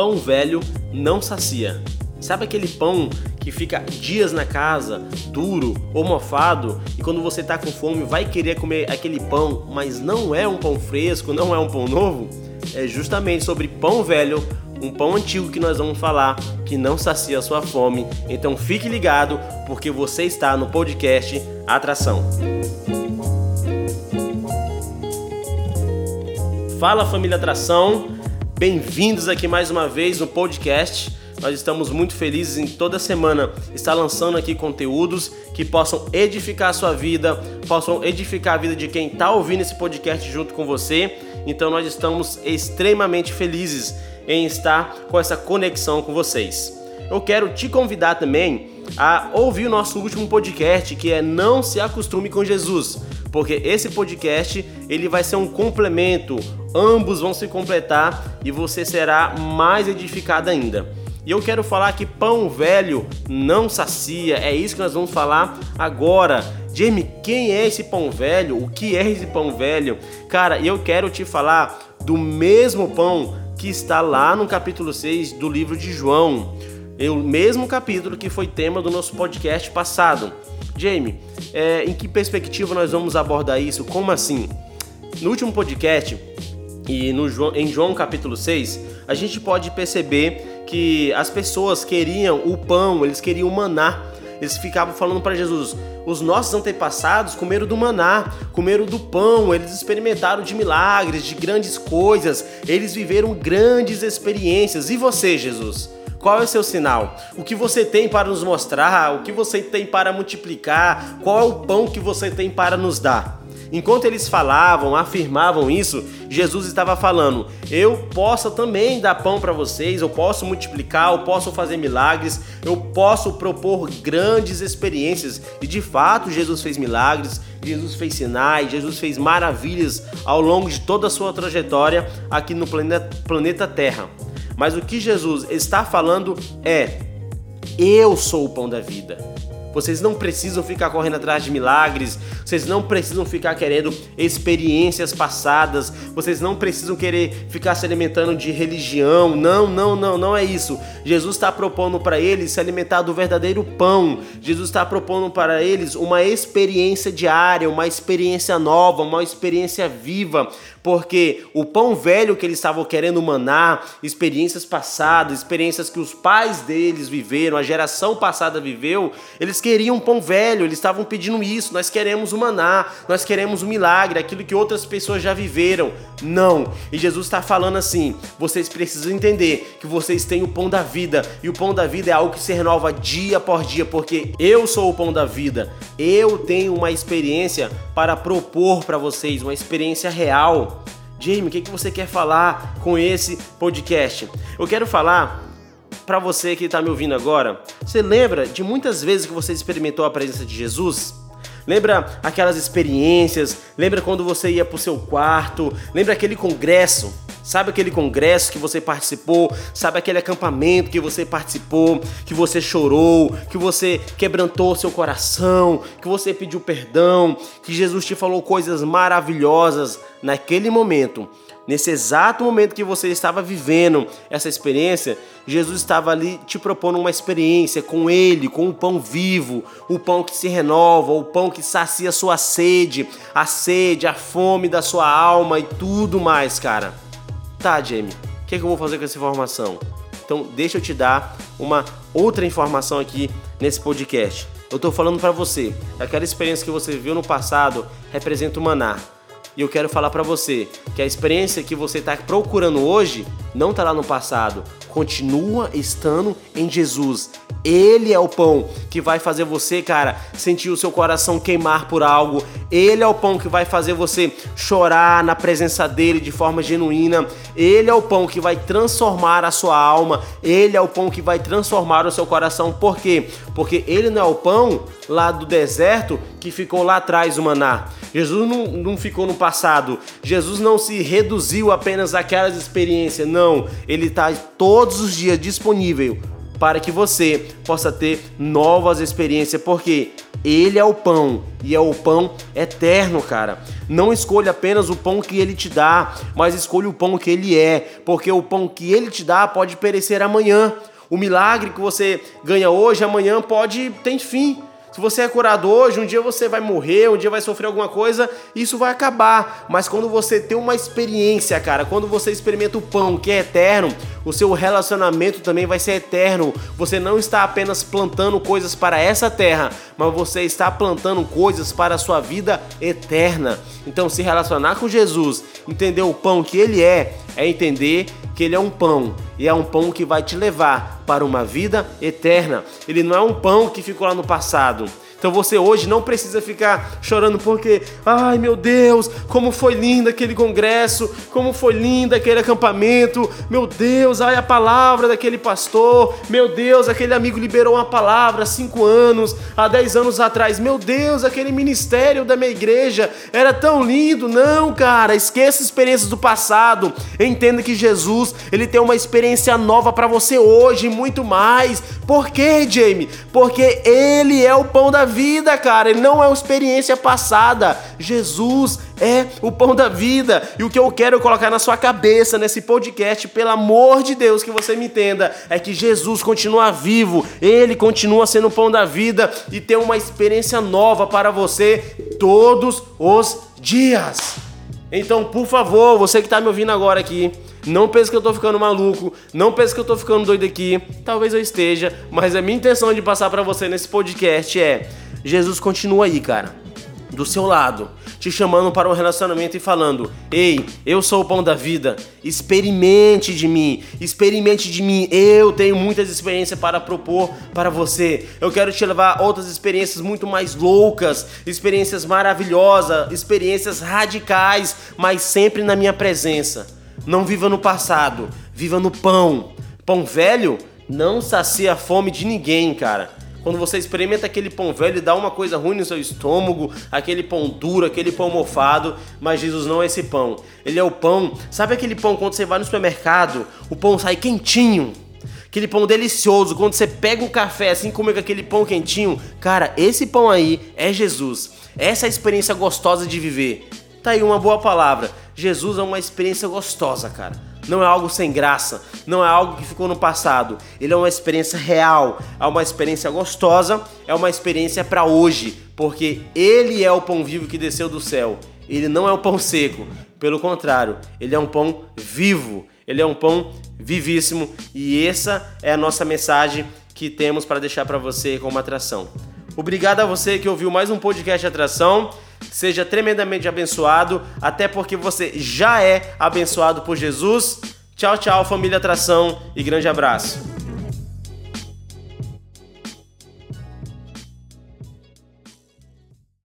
pão velho não sacia. Sabe aquele pão que fica dias na casa, duro ou mofado, e quando você tá com fome vai querer comer aquele pão, mas não é um pão fresco, não é um pão novo? É justamente sobre pão velho, um pão antigo que nós vamos falar que não sacia a sua fome. Então fique ligado, porque você está no podcast Atração. Fala família Atração, bem-vindos aqui mais uma vez no podcast. Nós estamos muito felizes em toda semana estar lançando aqui conteúdos que possam edificar a sua vida, possam edificar a vida de quem está ouvindo esse podcast junto com você. Então nós estamos extremamente felizes em estar com essa conexão com vocês. Eu quero te convidar também a ouvir o nosso último podcast, que é Não se acostume com Jesus, porque esse podcast ele vai ser um complemento, ambos vão se completar e você será mais edificado ainda. E eu quero falar que pão velho não sacia. É isso que nós vamos falar agora. Jamie, quem é esse pão velho? O que é esse pão velho? Cara, eu quero te falar do mesmo pão que está lá no capítulo 6 do livro de João. É o mesmo capítulo que foi tema do nosso podcast passado. Jamie, é, em que perspectiva nós vamos abordar isso? Como assim? No último podcast, e no, em João capítulo 6, a gente pode perceber que as pessoas queriam o pão, eles queriam o maná. Eles ficavam falando para Jesus: os nossos antepassados comeram do maná, comeram do pão, eles experimentaram de milagres, de grandes coisas, eles viveram grandes experiências. E você, Jesus? Qual é o seu sinal? O que você tem para nos mostrar? O que você tem para multiplicar? Qual é o pão que você tem para nos dar? Enquanto eles falavam, afirmavam isso, Jesus estava falando: Eu posso também dar pão para vocês, eu posso multiplicar, eu posso fazer milagres, eu posso propor grandes experiências. E de fato, Jesus fez milagres, Jesus fez sinais, Jesus fez maravilhas ao longo de toda a sua trajetória aqui no planeta, planeta Terra. Mas o que Jesus está falando é: Eu sou o pão da vida. Vocês não precisam ficar correndo atrás de milagres, vocês não precisam ficar querendo experiências passadas, vocês não precisam querer ficar se alimentando de religião. Não, não, não, não é isso. Jesus está propondo para eles se alimentar do verdadeiro pão. Jesus está propondo para eles uma experiência diária, uma experiência nova, uma experiência viva, porque o pão velho que eles estavam querendo manar, experiências passadas, experiências que os pais deles viveram, a geração passada viveu, eles queriam pão velho, eles estavam pedindo isso. Nós queremos o maná, nós queremos o milagre, aquilo que outras pessoas já viveram. Não. E Jesus está falando assim: vocês precisam entender que vocês têm o pão da vida, e o pão da vida é algo que se renova dia por dia, porque eu sou o pão da vida. Eu tenho uma experiência para propor para vocês, uma experiência real. Jamie, o que, que você quer falar com esse podcast? Eu quero falar para você que está me ouvindo agora, você lembra de muitas vezes que você experimentou a presença de Jesus? Lembra aquelas experiências? Lembra quando você ia para o seu quarto? Lembra aquele congresso? Sabe aquele congresso que você participou? Sabe aquele acampamento que você participou? Que você chorou? Que você quebrantou seu coração? Que você pediu perdão? Que Jesus te falou coisas maravilhosas naquele momento? Nesse exato momento que você estava vivendo essa experiência, Jesus estava ali te propondo uma experiência com Ele, com o pão vivo, o pão que se renova, o pão que sacia a sua sede, a sede, a fome da sua alma e tudo mais, cara. Tá, Jamie, o que, é que eu vou fazer com essa informação? Então, deixa eu te dar uma outra informação aqui nesse podcast. Eu estou falando para você, aquela experiência que você viu no passado representa o maná. E eu quero falar para você que a experiência que você está procurando hoje não está lá no passado, continua estando em Jesus. Ele é o pão que vai fazer você, cara, sentir o seu coração queimar por algo. Ele é o pão que vai fazer você chorar na presença dele de forma genuína. Ele é o pão que vai transformar a sua alma. Ele é o pão que vai transformar o seu coração. Por quê? Porque ele não é o pão lá do deserto que ficou lá atrás o maná. Jesus não, não ficou no passado. Jesus não se reduziu apenas àquelas experiências. Não. Ele está todos os dias disponível para que você possa ter novas experiências, porque ele é o pão e é o pão eterno, cara. Não escolha apenas o pão que ele te dá, mas escolha o pão que ele é, porque o pão que ele te dá pode perecer amanhã. O milagre que você ganha hoje, amanhã pode ter fim. Se você é curado hoje, um dia você vai morrer, um dia vai sofrer alguma coisa, isso vai acabar. Mas quando você tem uma experiência, cara, quando você experimenta o pão que é eterno, o seu relacionamento também vai ser eterno. Você não está apenas plantando coisas para essa terra, mas você está plantando coisas para a sua vida eterna. Então, se relacionar com Jesus, entender o pão que ele é, é entender que ele é um pão e é um pão que vai te levar para uma vida eterna. Ele não é um pão que ficou lá no passado. Então você hoje não precisa ficar chorando porque, ai meu Deus, como foi lindo aquele congresso, como foi lindo aquele acampamento, meu Deus, ai a palavra daquele pastor, meu Deus, aquele amigo liberou uma palavra há cinco anos, há dez anos atrás, meu Deus, aquele ministério da minha igreja era tão lindo. Não, cara, esqueça experiências do passado, entenda que Jesus, ele tem uma experiência nova para você hoje, muito mais. Por quê, Jamie? Porque ele é o pão da vida, cara. Ele não é uma experiência passada. Jesus é o pão da vida. E o que eu quero colocar na sua cabeça nesse podcast, pelo amor de Deus, que você me entenda, é que Jesus continua vivo. Ele continua sendo o pão da vida e tem uma experiência nova para você todos os dias. Então, por favor, você que está me ouvindo agora aqui, não pense que eu tô ficando maluco, não pense que eu tô ficando doido aqui. Talvez eu esteja, mas a minha intenção de passar para você nesse podcast é: Jesus continua aí, cara, do seu lado, te chamando para um relacionamento e falando: Ei, eu sou o pão da vida, experimente de mim, experimente de mim. Eu tenho muitas experiências para propor para você. Eu quero te levar a outras experiências muito mais loucas, experiências maravilhosas, experiências radicais, mas sempre na minha presença. Não viva no passado, viva no pão. Pão velho não sacia a fome de ninguém, cara. Quando você experimenta aquele pão velho, dá uma coisa ruim no seu estômago, aquele pão duro, aquele pão mofado, mas Jesus não é esse pão. Ele é o pão. Sabe aquele pão quando você vai no supermercado, o pão sai quentinho? Aquele pão delicioso, quando você pega um café assim, come aquele pão quentinho, cara, esse pão aí é Jesus. Essa é a experiência gostosa de viver. Tá aí uma boa palavra. Jesus é uma experiência gostosa, cara. Não é algo sem graça, não é algo que ficou no passado. Ele é uma experiência real, é uma experiência gostosa, é uma experiência para hoje, porque ele é o pão vivo que desceu do céu. Ele não é o pão seco, pelo contrário, ele é um pão vivo, ele é um pão vivíssimo e essa é a nossa mensagem que temos para deixar para você como atração. Obrigado a você que ouviu mais um podcast de atração. Seja tremendamente abençoado, até porque você já é abençoado por Jesus. Tchau, tchau, família Atração e grande abraço.